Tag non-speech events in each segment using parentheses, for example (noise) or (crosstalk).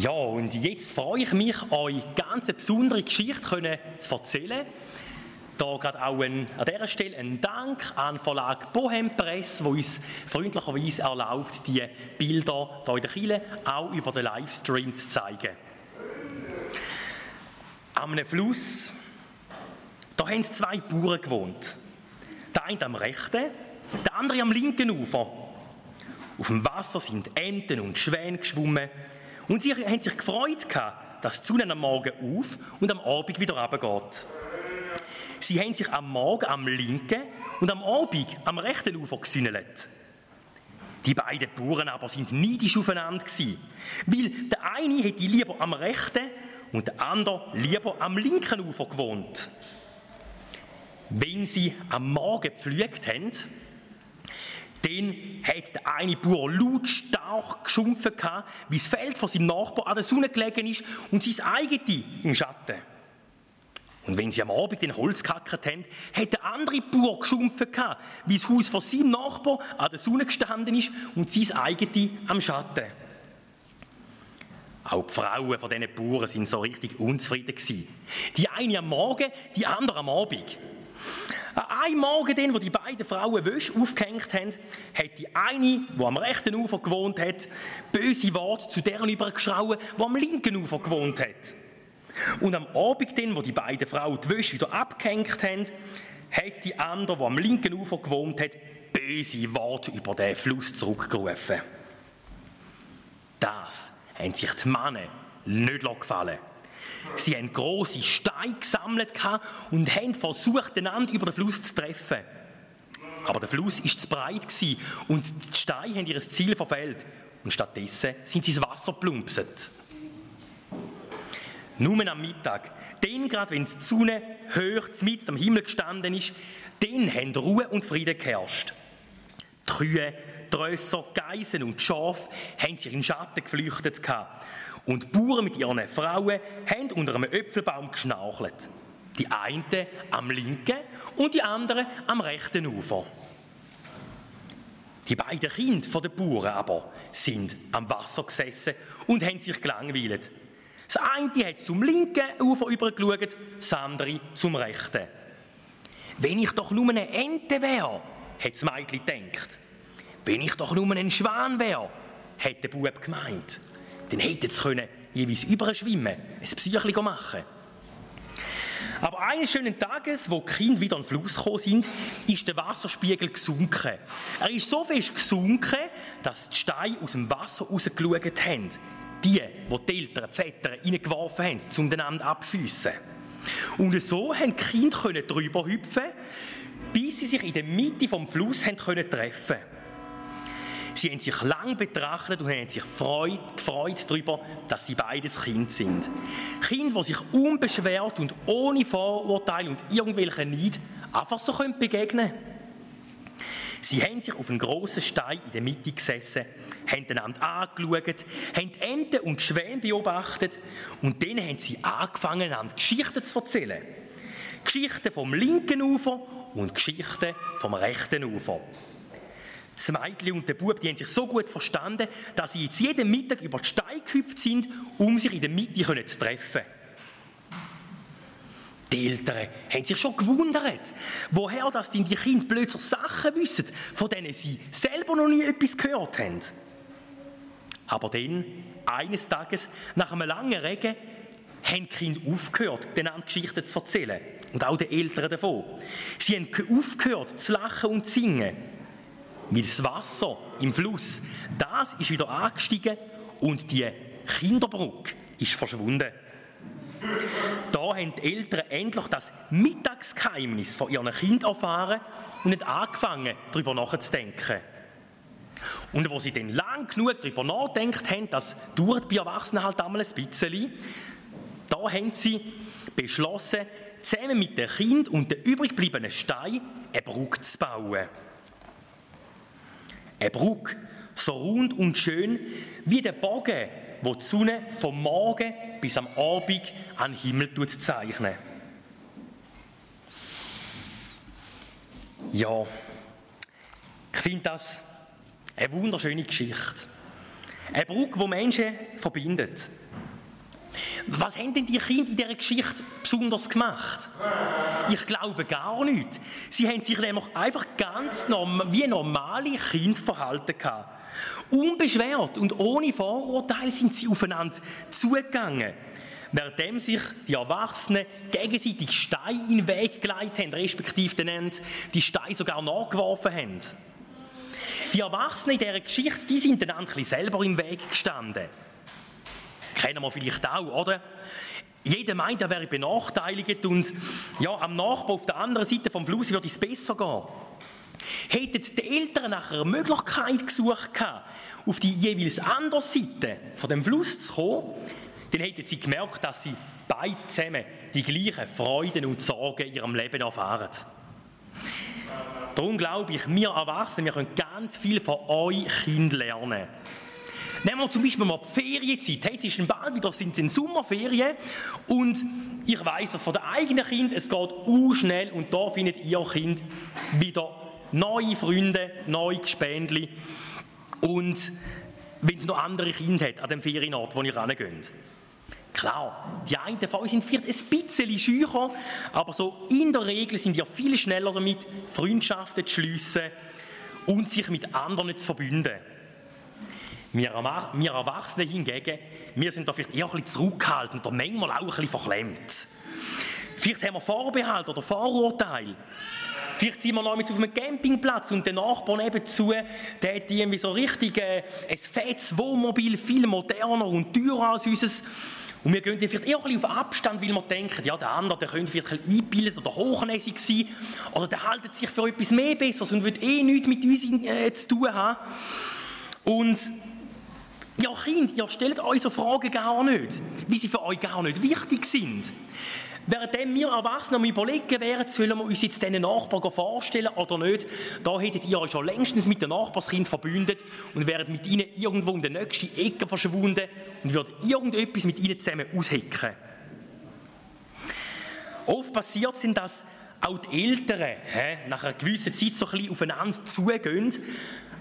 Ja, und jetzt freue ich mich, euch ganz eine besondere Geschichte zu erzählen. Da gerade auch ein, an dieser Stelle ein Dank an den Verlag Bohem Press, der uns freundlicherweise erlaubt, die Bilder hier in der Kille auch über den Livestream zu zeigen. Am Fluss, da haben zwei Bauern gewohnt. Der eine am rechten, der andere am linken Ufer. Auf dem Wasser sind Enten und Schwäne geschwommen und sie haben sich gefreut, dass die Sonne am Morgen auf und am Abend wieder runtergeht. Sie haben sich am Morgen am linken und am Abend am rechten Ufer gesünnelt. Die beiden Bauern aber sind neidisch aufeinander weil der eine hätte lieber am rechten und der andere lieber am linken Ufer gewohnt. Wenn sie am Morgen gepflügt haben, dann hat der eine Bauer lautstark geschumpft, wie das Feld von seinem Nachbar an der Sonne gelegen ist und sein eigenes im Schatten. Und wenn sie am Abend den Holz gehackert haben, hat der andere Bauer geschumpft, wie das Haus von seinem Nachbar an der Sonne gestanden ist und sein eigenes am Schatten. Auch die Frauen von diesen Bauern sind so richtig unzufrieden. Die eine am Morgen, die andere am Abend. An einem Morgen, den, wo die beiden Frauen Wäsche aufgehängt haben, hat die eine, die am rechten Ufer gewohnt hat, böse Worte zu deren übergeschrauen, die am linken Ufer gewohnt hat. Und am Abend, den, wo die beiden Frauen die Wäsche wieder abgehängt haben, hat die andere, die am linken Ufer gewohnt hat, böse Worte über den Fluss zurückgerufen. Das haben sich die Männer nicht gefallen Sie haben große Steine gesammelt und haben versucht, einander über den Fluss zu treffen. Aber der Fluss ist zu breit und die Steine haben ihr Ziel verfehlt. Und stattdessen sind sie ins Wasser plumpset. Nur am Mittag, dann gerade wenn die Sonne hoch mit am Himmel gestanden ist, dann haben Ruhe und Frieden geherrscht. Die Kühe, die Rösser, Geisen und Schafe haben sich in Schatten geflüchtet und die Bauern mit ihren Frauen haben unter einem Äpfelbaum geschnauchelt. Die einen am linken und die anderen am rechten Ufer. Die beiden Kinder der Bauern aber sind am Wasser gesessen und haben sich gelangweilt. Das eine hat zum linken Ufer übergeschaut, das andere zum rechten. Wenn ich doch nur eine Ente wäre, hat das Mädchen gedacht. Wenn ich doch nur ein Schwan wäre, hat der Bub gemeint dann hätten sie können jeweils überschwimmen, ein Psychchen machen. Aber eines schönen Tages, wo die Kinder wieder an den Fluss gekommen sind, ist der Wasserspiegel gesunken. Er ist so fest gesunken, dass die Steine aus dem Wasser rausgeschaut haben. Die, wo die Eltern, die Väter reingeworfen haben, um den Abend abschiessen. Und so haben die Kinder drüber hüpfen, bis sie sich in der Mitte vom Fluss treffen konnten. Sie haben sich lang betrachtet und haben sich gefreut, gefreut darüber, dass sie beides Kind sind. Kinder, die sich unbeschwert und ohne Vorurteile und irgendwelchen Neid einfach so begegnen können. Sie haben sich auf einen grossen Stein in der Mitte gesessen, haben einander angeschaut, haben Enten und Schwäne beobachtet und dann haben sie angefangen, einander Geschichten zu erzählen. Geschichten vom linken Ufer und Geschichten vom rechten Ufer. Das Mädchen und der Bub, die haben sich so gut verstanden, dass sie jetzt jeden Mittag über die Steine gehüpft sind, um sich in der Mitte zu treffen. Die Eltern haben sich schon gewundert, woher das denn die Kinder plötzlich Sachen wissen, von denen sie selber noch nie etwas gehört haben. Aber dann, eines Tages, nach einem langen Regen, haben die Kinder aufgehört, den anderen Geschichten zu erzählen. Und auch die Eltern davon. Sie haben aufgehört zu lachen und zu singen. Weil das Wasser im Fluss, das ist wieder angestiegen und die Kinderbrücke ist verschwunden. Da haben die Eltern endlich das Mittagsgeheimnis von ihren Kindern erfahren und nicht angefangen, darüber nachzudenken. Und wo sie dann lang genug darüber nachgedacht haben, das dauert bei Erwachsenen halt einmal ein bisschen, da haben sie beschlossen, zusammen mit den Kindern und den übrig gebliebenen Steinen eine Brücke zu bauen. Eine Brücke, so rund und schön wie der Bogen, wo die Sonne vom Morgen bis am Abend an Himmel zeichnet. Ja, ich finde das eine wunderschöne Geschichte. Eine Brücke, die Menschen verbindet. Was haben denn die Kinder in dieser Geschichte besonders gemacht? Ich glaube gar nicht. Sie haben sich nämlich einfach ganz norm wie normale Kinder verhalten gehabt. Unbeschwert und ohne Vorurteile sind sie aufeinander zugegangen. Währenddem sich die Erwachsenen gegenseitig Steine in den Weg geleitet haben, respektive dann die Steine sogar nachgeworfen haben. Die Erwachsenen in dieser Geschichte, die sind dann ein selber im Weg gestanden. Kennen wir vielleicht auch, oder? Jeder meint, er wäre benachteiligt und ja, am Nachbar auf der anderen Seite vom Fluss würde es besser gehen. Hätten die Eltern nach einer Möglichkeit gesucht gehabt, auf die jeweils andere Seite von dem Fluss zu kommen, dann hätten sie gemerkt, dass sie beide zusammen die gleichen Freuden und Sorgen in ihrem Leben erfahren. Darum glaube ich, wir Erwachsene, wir können ganz viel von euch Kind lernen. Nehmen wir zum Beispiel mal die Ferienzeit. Jetzt ist bald wieder sind in Sommerferien und ich weiß, dass von den eigenen Kind es geht u schnell und da findet ihr Kind wieder neue Freunde, neue Gespendli und wenn es noch andere Kinder hat an dem Ferienort, wo ihr rangeht. Klar, die einen von euch sind vielleicht ein bisschen schücher, aber so in der Regel sind ihr viel schneller damit, Freundschaften zu schliessen und sich mit anderen zu verbinden. Wir, wir Erwachsene hingegen, wir sind da vielleicht eher ein bisschen zurückhaltend oder manchmal auch ein bisschen verklemmt. Vielleicht haben wir Vorbehalte oder Vorurteile. Vielleicht sind wir noch mit auf einem Campingplatz und der Nachbar nebenzu, der hat irgendwie so richtig äh, ein fettes Wohnmobil, viel moderner und teurer als unseres. Und wir gehen vielleicht eher ein bisschen auf Abstand, weil wir denken, ja, der andere der könnte vielleicht ein bisschen eingebildet oder hochnäsig sein. Oder der haltet sich für etwas mehr Besseres und wird eh nichts mit uns äh, zu tun haben. Und ja, Kind, ihr stellt euch so Fragen gar nicht, wie sie für euch gar nicht wichtig sind. Währenddem wir Erwachsene am überlegen wären, sollen wir uns jetzt diesen Nachbarn vorstellen oder nicht, da hättet ihr euch schon längstens mit dem Nachbarskind verbündet und wäret mit ihnen irgendwo in der nächsten Ecke verschwunden und würdet irgendetwas mit ihnen zusammen aushecken. Oft passiert es, dass auch die Eltern he, nach einer gewissen Zeit so ein bisschen aufeinander zugehen,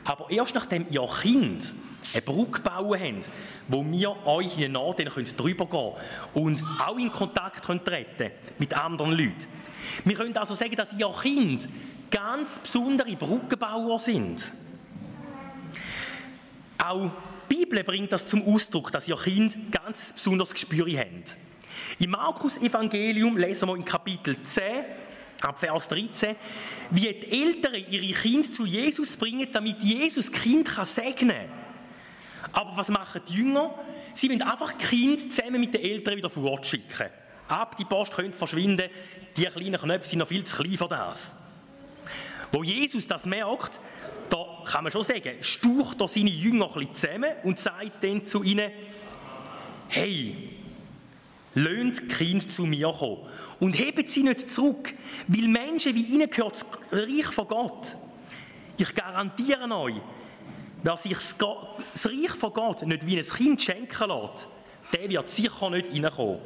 aber erst nachdem ihr Kind eine Brücke bauen haben, wo wir euch in den Norden drüber gehen können und auch in Kontakt können treten mit anderen Leuten. Wir können also sagen, dass ihr Kind ganz besondere Brückenbauer sind. Auch die Bibel bringt das zum Ausdruck, dass ihr Kind ganz besonderes Gespür habt. Im Markus-Evangelium lesen wir in Kapitel 10, ab Vers 13, wie die Eltern ihre Kinder zu Jesus bringen, damit Jesus Kind segnen kann. Aber was machen die Jünger? Sie wollen einfach Kinder zusammen mit den Eltern wieder fortschicken. Ab, die Post könnte verschwinden, die kleinen Knöpfe sind noch viel zu klein für das. Wo Jesus das merkt, da kann man schon sagen, staucht er seine Jünger ein bisschen zusammen und sagt dann zu ihnen, hey, löhnt Kind zu mir kommen und hebt sie nicht zurück, weil Menschen wie ihnen gehört das Reich von Gott. Ich garantiere euch, Wer sich das Reich von Gott nicht wie ein Kind schenken lässt, der wird sicher nicht reinkommen.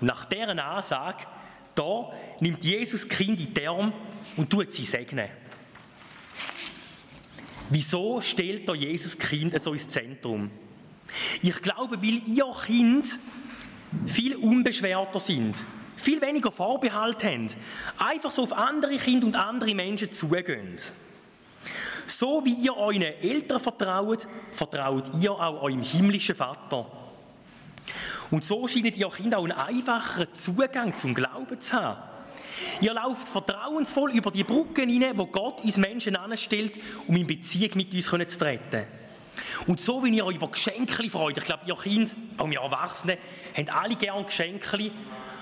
Und nach deren Ansage, da nimmt Jesus das Kind in die Arme und tut sie segnen. Wieso stellt da Jesus Kind so ins Zentrum? Ich glaube, weil ihr Kind viel unbeschwerter sind, viel weniger Vorbehalt haben, einfach so auf andere Kinder und andere Menschen zugehen. So wie ihr euren Eltern vertraut, vertraut ihr auch eurem himmlischen Vater. Und so scheint ihr Kinder auch einen einfacheren Zugang zum Glauben zu haben. Ihr lauft vertrauensvoll über die Brücken hinein, wo Gott uns Menschen anstellt, um in Beziehung mit uns zu treten. Und so wie ihr euch über Geschenke freut, ich glaube, ihr Kind, auch wir Erwachsenen, habt alle gerne Geschenke,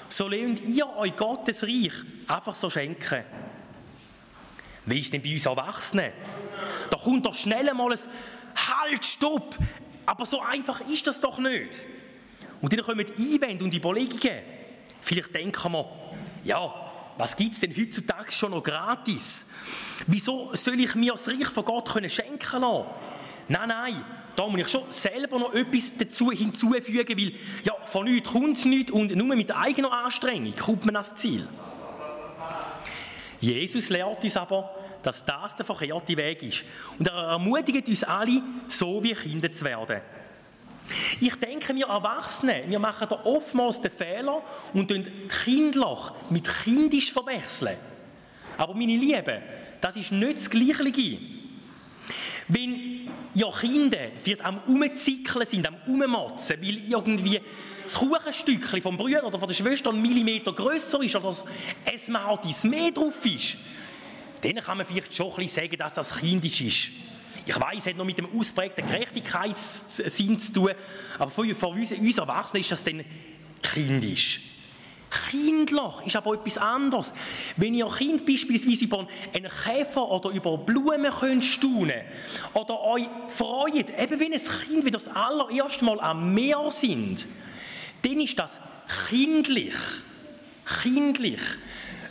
so lernt ihr euch Gottes Reich einfach so schenken. Wie ist denn bei uns Erwachsenen? Da kommt doch schnell einmal ein Halt, Stopp! Aber so einfach ist das doch nicht. Und dann kommen Einwände und Überlegungen. Vielleicht denken wir, ja, was gibt es denn heutzutage schon noch gratis? Wieso soll ich mir das Reich von Gott schenken lassen? Nein, nein, da muss ich schon selber noch etwas dazu hinzufügen, weil ja, von nichts kommt es nichts und nur mit eigener Anstrengung kommt man ans Ziel. Jesus lehrt uns aber, dass das der verkehrte Weg ist. Und er ermutigt uns alle, so wie Kinder zu werden. Ich denke, wir Erwachsene, wir machen da oftmals den Fehler und tun kindlich mit kindisch verwechseln. Aber meine Lieben, das ist nicht das Gleiche. Wenn ja Kinder wird am Umzickeln sind, am Ummotzen, weil irgendwie das Kuchenstückchen vom Bruder oder von der Schwester einen Millimeter grösser ist oder ein Smarties mehr drauf ist, dann kann man vielleicht schon ein bisschen sagen, dass das kindisch ist. Ich weiß, es hat noch mit dem ausprägten Gerechtigkeitssinn zu tun, aber für, uns Erwachsenen ist das dann kindisch. Kindlich ist aber etwas anderes. Wenn ihr Kind beispielsweise über einen Käfer oder über Blumen könnt staunen oder euch freut, eben wie ein Kind, wenn das allererste Mal am Meer sind, dann ist das kindlich. Kindlich.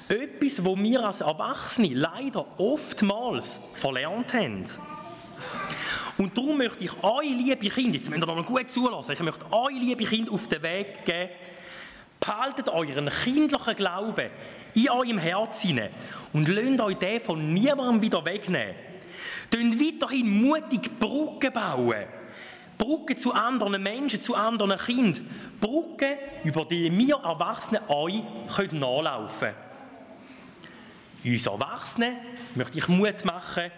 Etwas, wo wir als Erwachsene leider oftmals verlernt haben. Und darum möchte ich euch, liebe Kinder, jetzt müsst ihr noch gut zulassen, ich möchte euch, liebe Kinder, auf den Weg geben, behaltet euren kindlichen Glauben in eurem Herz hinein und lasst euch den von niemandem wieder wegnehmen. Tönt weiterhin mutig Brücken bauen. Brücken zu anderen Menschen, zu anderen Kindern. Brücken, über die wir Erwachsene euch nachlaufen können. Uns Erwachsenen möchte ich Mut machen,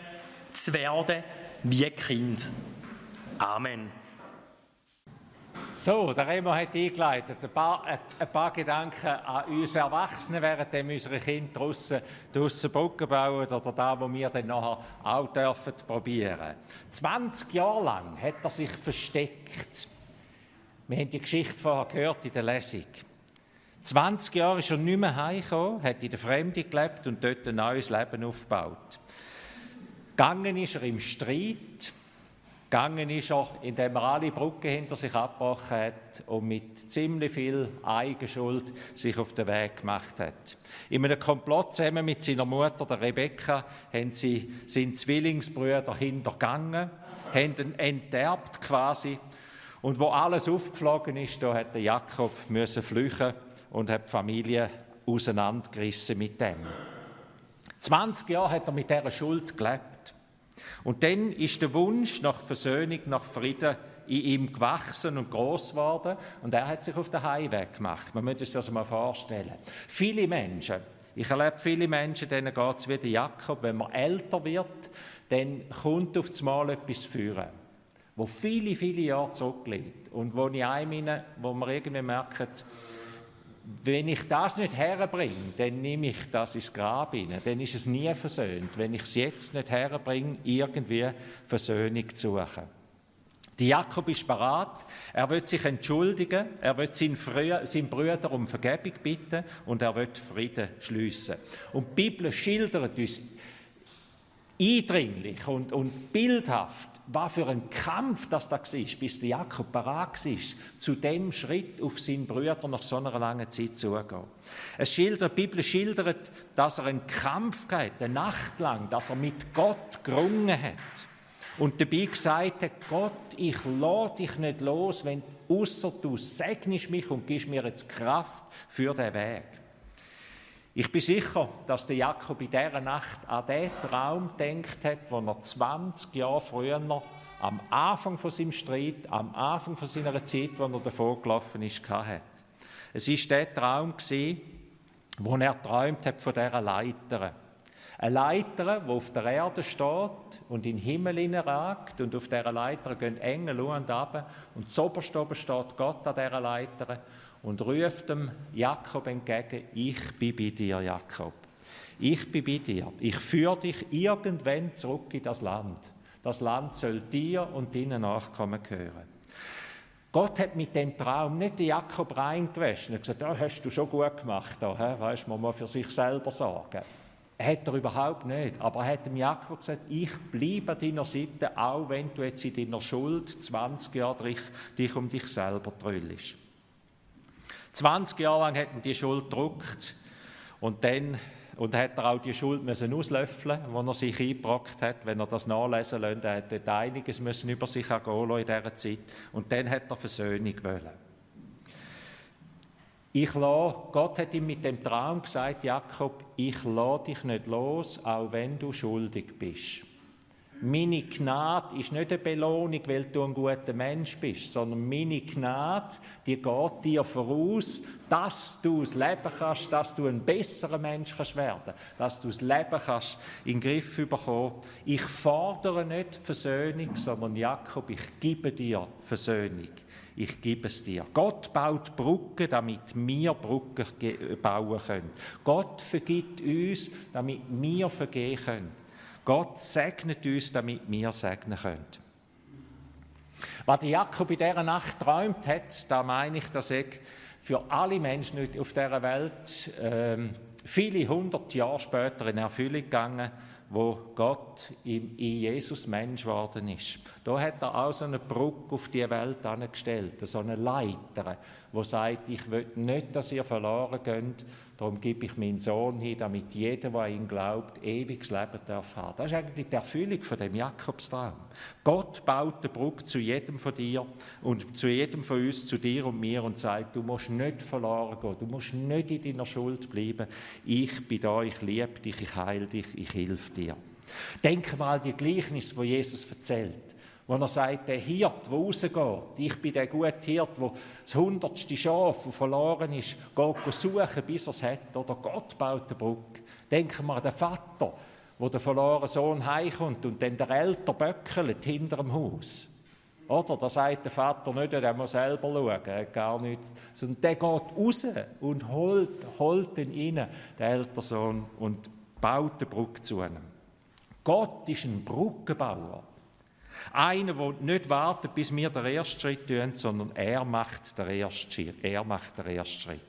zu werden wie Kind. Amen. So, der Remo hat eingeleitet. Ein paar, ein paar Gedanken an uns Erwachsene, während unsere Kinder draussen, draussen Brücken bauen oder da, wo wir dann nachher auch dürfen probieren. 20 Jahre lang hat er sich versteckt. Wir haben die Geschichte vorher gehört in der Lesung. 20 Jahre ist er nicht mehr heimgekommen, hat in der Fremde gelebt und dort ein neues Leben aufgebaut. Gegangen ist er im Streit, gegangen ist er, indem er alle Brücken hinter sich abgebrochen hat und mit ziemlich viel Eigenschuld sich auf den Weg gemacht hat. In einem Komplott zusammen mit seiner Mutter, der Rebecca, haben sie seinen Zwillingsbrüder hintergangen, haben ihn enterbt quasi. Und wo alles aufgeflogen ist, da hat Jakob müssen flüchten und hat die Familie auseinandergerissen mit dem. 20 Jahre hat er mit dieser Schuld gelebt. Und dann ist der Wunsch nach Versöhnung, nach Frieden in ihm gewachsen und groß geworden und er hat sich auf den Heimweg gemacht. Man muss sich das mal vorstellen. Viele Menschen, ich erlebe viele Menschen, denen geht es wie der Jakob, wenn man älter wird, dann kommt auf das Mal etwas führen, wo viele, viele Jahre zurückliegt und wo ich einem, wo man irgendwie merkt, wenn ich das nicht herbringe, dann nehme ich das ins Grab hinein. Dann ist es nie versöhnt. Wenn ich es jetzt nicht herbringe, irgendwie Versöhnung zu suchen. Die Jakob ist bereit, er wird sich entschuldigen, er wird seinen, seinen Brüder um Vergebung bitten und er wird Frieden schließen. Und die Bibel schildert uns eindringlich und, und bildhaft, was für ein Kampf das da war, bis der Jakob bereit war, zu dem Schritt auf seinen Brüder nach so einer langen Zeit zugehen. Es schildert, die Bibel schildert, dass er einen Kampf gehabt eine Nacht lang, dass er mit Gott gerungen hat. Und dabei gesagt hat, Gott, ich lade dich nicht los, wenn außer du segnest mich und gibst mir jetzt Kraft für den Weg. Ich bin sicher, dass der Jakob in dieser Nacht an den Traum gedacht hat, den er 20 Jahre früher, am Anfang von seinem Streit, am Anfang von seiner Zeit, wo er davor gelaufen ist, hatte. Es war der Traum, wo er träumt hat von dieser Leiter. Eine Leiter, die auf der Erde steht und in den Himmel hineinragt und auf dieser Leiter gehen Engel und ab und zuoberst oben steht Gott an dieser Leiter und ruft dem Jakob entgegen, ich bin bei dir, Jakob. Ich bin bei dir. Ich führe dich irgendwann zurück in das Land. Das Land soll dir und deinen Nachkommen gehören. Gott hat mit dem Traum nicht den Jakob reingewaschen und gesagt, das hast du schon gut gemacht, da weißt, man muss für sich selber sorgen. Hat er überhaupt nicht. Aber er hat dem Jakob gesagt, ich bleibe an deiner Seite, auch wenn du jetzt in deiner Schuld 20 Jahre dich, dich um dich selber trüllst. 20 Jahre lang hat er die Schuld gedruckt und dann und hat er auch die Schuld müssen auslöffeln, wo er sich eingebrockt hat, wenn er das nachlesen lässt. Er hat dort einiges müssen über sich ergehen in dieser Zeit. Und dann hat er Versöhnung wollen. Ich lasse, Gott hat ihm mit dem Traum gesagt, Jakob, ich lasse dich nicht los, auch wenn du schuldig bist. Meine Gnade ist nicht eine Belohnung, weil du ein guter Mensch bist, sondern meine Gnade, die geht dir voraus, dass du das Leben kannst, dass du ein besserer Mensch kannst werden, dass du das Leben kannst in den Griff bekommen. Ich fordere nicht Versöhnung, sondern Jakob, ich gebe dir Versöhnung. Ich gebe es dir. Gott baut Brücken, damit wir Brücken bauen können. Gott vergibt uns, damit wir vergehen können. Gott segnet uns, damit wir segnen können. Was Jakob in dieser Nacht träumt hat, da meine ich, dass ich für alle Menschen auf dieser Welt ähm, viele hundert Jahre später in Erfüllung gegangen, wo Gott in Jesus Mensch geworden ist. Da hat er auch so eine Brücke auf die Welt angestellt, so eine Leiter, wo sagt, ich will nicht, dass ihr verloren geht, Darum gebe ich meinen Sohn hin, damit jeder, der an ihn glaubt, ewiges Leben darf haben. Das ist eigentlich die Erfüllung von dem Jakobstraum. Gott baut eine Brücke zu jedem von dir und zu jedem von uns, zu dir und mir und sagt, du musst nicht verloren gehen, du musst nicht in deiner Schuld bleiben. Ich bin da, ich liebe dich, ich heile dich, ich helfe dir. Denk mal die Gleichnis, wo Jesus erzählt wo er sagt, der Hirt, der rausgeht, ich bin der gute Hirt, der das hundertste Schaf, das verloren ist, geht suchen, bis er es hat. Oder Gott baut eine Brücke. Denken wir an den Vater, wo der verlorene Sohn heimkommt und dann der Älter böckelt hinter dem Haus. Oder? Da sagt der Vater nicht, der muss selber schauen, er hat gar nichts. Sondern der geht raus und holt, holt ihn rein, der ältere Sohn, und baut eine Brücke zu ihm. Gott ist ein Brückenbauer. Einer, der nicht wartet, bis wir den ersten Schritt tun, sondern er macht den ersten Schritt. Er macht den ersten Schritt.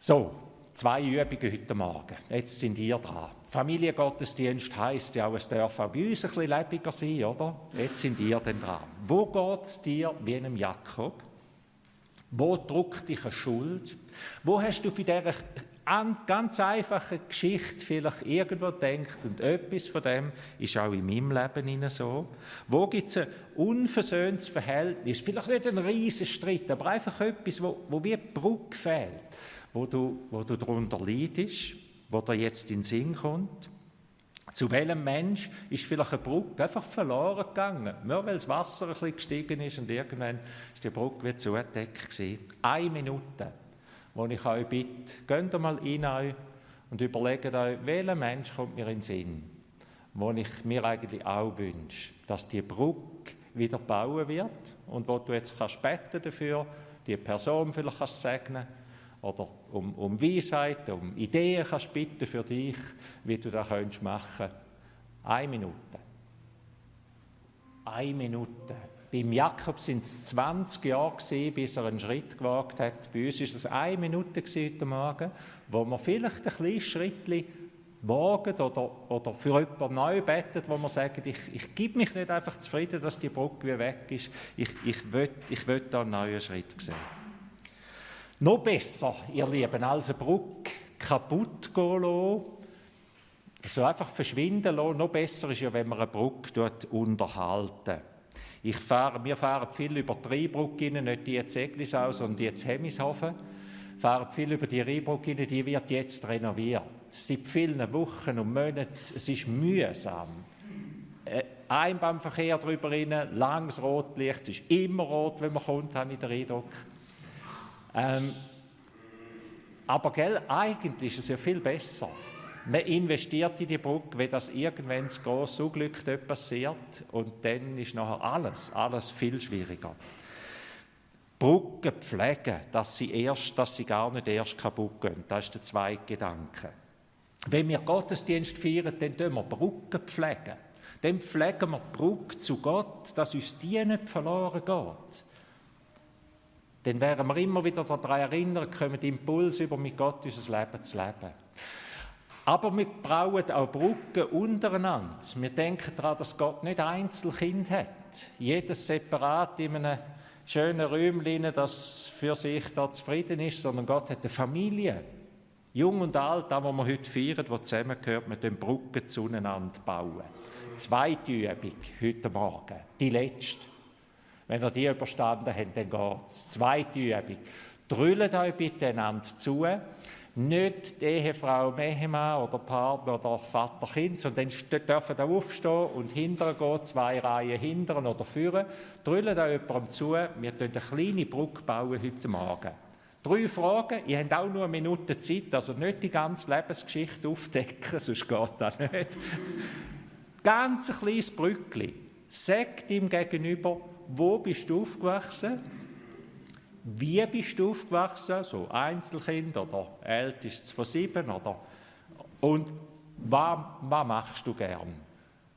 So, zwei Übungen heute Morgen. Jetzt sind ihr dran. Familiengottesdienst heisst ja auch, es darf auch bei uns ein bisschen lebendiger sein, oder? Jetzt sind ihr dann dran. Wo geht es dir wie einem Jakob? Wo drückt dich eine Schuld? Wo hast du für diese ganz einfache Geschichte vielleicht irgendwo denkt und etwas von dem ist auch in meinem Leben so. Wo gibt es ein unversöhntes Verhältnis? Vielleicht nicht ein riesen Streit, aber einfach etwas, wo, wo wie Brücke fehlt, wo du, wo du darunter leidest, wo dir jetzt in den Sinn kommt. Zu welchem Mensch ist vielleicht eine Brücke einfach verloren gegangen? Nur weil das Wasser ein bisschen gestiegen ist und irgendwann ist die Brücke wie zugedeckt gewesen. Eine Minute wo ich euch bitte, geht mal rein und überlegt euch, welcher Mensch kommt mir in den Sinn, wo ich mir eigentlich auch wünsche, dass die Brücke wieder bauen wird und wo du jetzt kannst beten dafür, die Person vielleicht kannst segnen oder um, um Weisheit, um Ideen kannst bitten für dich, wie du das machen. Eine Minute. Eine Minute. Beim Jakob sind es 20 Jahre gewesen, bis er einen Schritt gewagt hat. Bei uns ist es eine Minute heute Morgen, wo man vielleicht ein kleines Schritt wagen oder, oder für jemanden neu betet, wo man sagt, ich, ich gebe mich nicht einfach zufrieden, dass die Brücke wieder weg ist. Ich, ich will, ich will da einen neuen Schritt sehen. Noch besser, ihr Lieben, als eine Brücke kaputt gehen lassen, so einfach verschwinden lassen. Noch besser ist ja, wenn man eine Brücke dort unterhalten. Ich fahre, wir fahren viel über die Rheinbrücke nicht die jetzt Eglisau, sondern die jetzt Hemishofen. Wir fahren viel über die Rheinbrücke die wird jetzt renoviert. Seit vielen Wochen und Monaten, es ist mühsam. Äh, Einbahnverkehr drüber rein, langes Rotlicht, es ist immer rot, wenn man kommt, habe ich den Eindruck. Ähm, aber gell, eigentlich ist es ja viel besser. Man investiert in die Brücke, wenn das irgendwann das grosse Unglück passiert und dann ist nachher alles, alles viel schwieriger. Brücken pflegen, dass sie, erst, dass sie gar nicht erst kaputt gehen. Das ist der zweite Gedanke. Wenn wir Gottesdienst feiern, dann pflegen wir Brücken pflegen. Dann pflegen wir die Brücke zu Gott, dass uns die nicht verloren geht. Dann werden wir immer wieder daran erinnern, kommen Impuls über mit Gott unser Leben zu leben. Aber wir brauchen auch Brücken untereinander. Wir denken daran, dass Gott nicht Einzelkind hat. Jedes separat in einem schönen Räumchen, das für sich da zufrieden ist, sondern Gott hat eine Familie. Jung und alt, da, wo wir heute feiern, wo zusammengehört, mit den Brücken zueinander bauen. Zweite Übung heute Morgen, die letzte. Wenn ihr die überstanden habt, dann geht es. Zweite Übung. Drüllt euch bitte einander zu. Nicht die Ehefrau Mehema oder Partner oder Vater Kind, sondern dann dürfen ihr aufstehen und hinterher gehen, zwei Reihen hinteren oder führen. Drüllt euch jemandem zu. Wir bauen eine kleine Brücke bauen heute Morgen. Drei Fragen. Ihr habt auch nur eine Minute Zeit, also nicht die ganze Lebensgeschichte aufdecken, (laughs) sonst geht das nicht. Ganz ein kleines Brückli. Sag ihm gegenüber, wo bist du aufgewachsen? Wie bist du aufgewachsen? So Einzelkind oder ältestes von sieben oder und was, was machst du gern?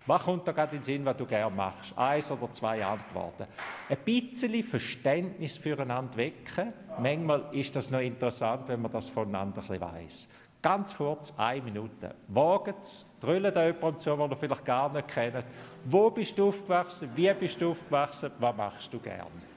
Was kommt da gerade in den Sinn, was du gern machst? Eins oder zwei Antworten. Ein bisschen Verständnis füreinander wecken. Manchmal ist das noch interessant, wenn man das voneinander ein weiss. Ganz kurz, eine Minute. Wagt es, drüllt da jemanden zu, den ihr vielleicht gar nicht kennt. Wo bist du aufgewachsen? Wie bist du aufgewachsen? Was machst du gern?